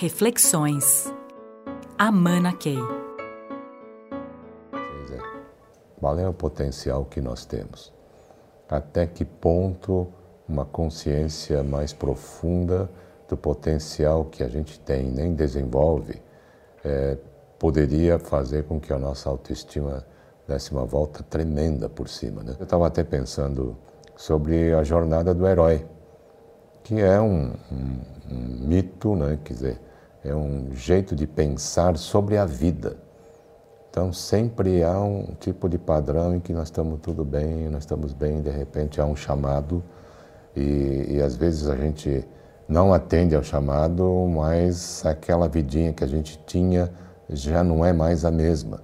Reflexões. Amana Key. Qual é o potencial que nós temos? Até que ponto uma consciência mais profunda do potencial que a gente tem nem desenvolve é, poderia fazer com que a nossa autoestima desse uma volta tremenda por cima. Né? Eu estava até pensando sobre a jornada do herói, que é um, um, um mito, né? quer dizer, é um jeito de pensar sobre a vida. Então sempre há um tipo de padrão em que nós estamos tudo bem, nós estamos bem, de repente há um chamado e, e às vezes a gente não atende ao chamado, mas aquela vidinha que a gente tinha já não é mais a mesma.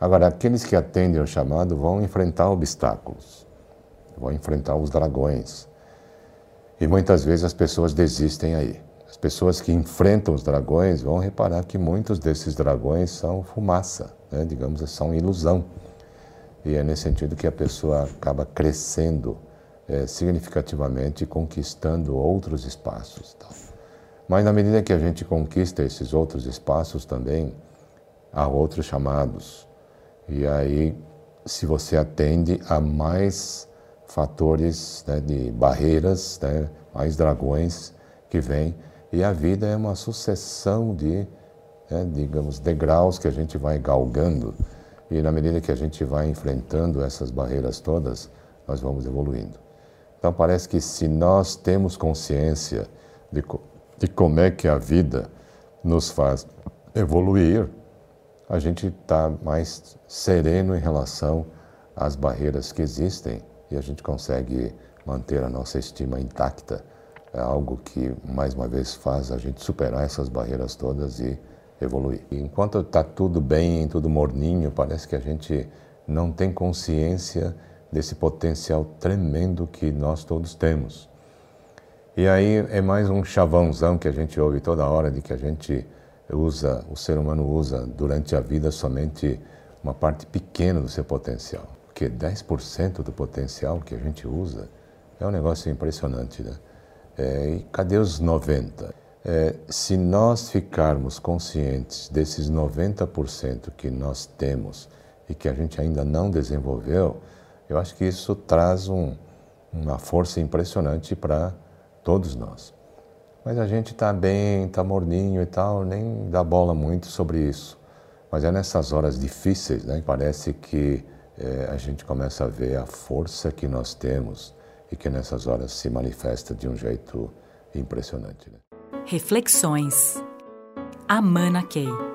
Agora, aqueles que atendem ao chamado vão enfrentar obstáculos, vão enfrentar os dragões. E muitas vezes as pessoas desistem aí. As pessoas que enfrentam os dragões vão reparar que muitos desses dragões são fumaça, né? digamos, são ilusão. E é nesse sentido que a pessoa acaba crescendo é, significativamente, conquistando outros espaços. Tá? Mas na medida que a gente conquista esses outros espaços também, há outros chamados. E aí, se você atende a mais fatores né, de barreiras, né, mais dragões que vêm e a vida é uma sucessão de, né, digamos, degraus que a gente vai galgando. E na medida que a gente vai enfrentando essas barreiras todas, nós vamos evoluindo. Então parece que se nós temos consciência de, de como é que a vida nos faz evoluir, a gente está mais sereno em relação às barreiras que existem e a gente consegue manter a nossa estima intacta é algo que, mais uma vez, faz a gente superar essas barreiras todas e evoluir. enquanto está tudo bem, tudo morninho, parece que a gente não tem consciência desse potencial tremendo que nós todos temos. E aí é mais um chavãozão que a gente ouve toda hora de que a gente usa, o ser humano usa durante a vida somente uma parte pequena do seu potencial. Porque 10% do potencial que a gente usa é um negócio impressionante, né? É, e cadê os 90? É, se nós ficarmos conscientes desses 90% que nós temos e que a gente ainda não desenvolveu, eu acho que isso traz um, uma força impressionante para todos nós. Mas a gente está bem, está morninho e tal, nem dá bola muito sobre isso. Mas é nessas horas difíceis, né, parece que é, a gente começa a ver a força que nós temos e que nessas horas se manifesta de um jeito impressionante. Né? Reflexões. Amana Key.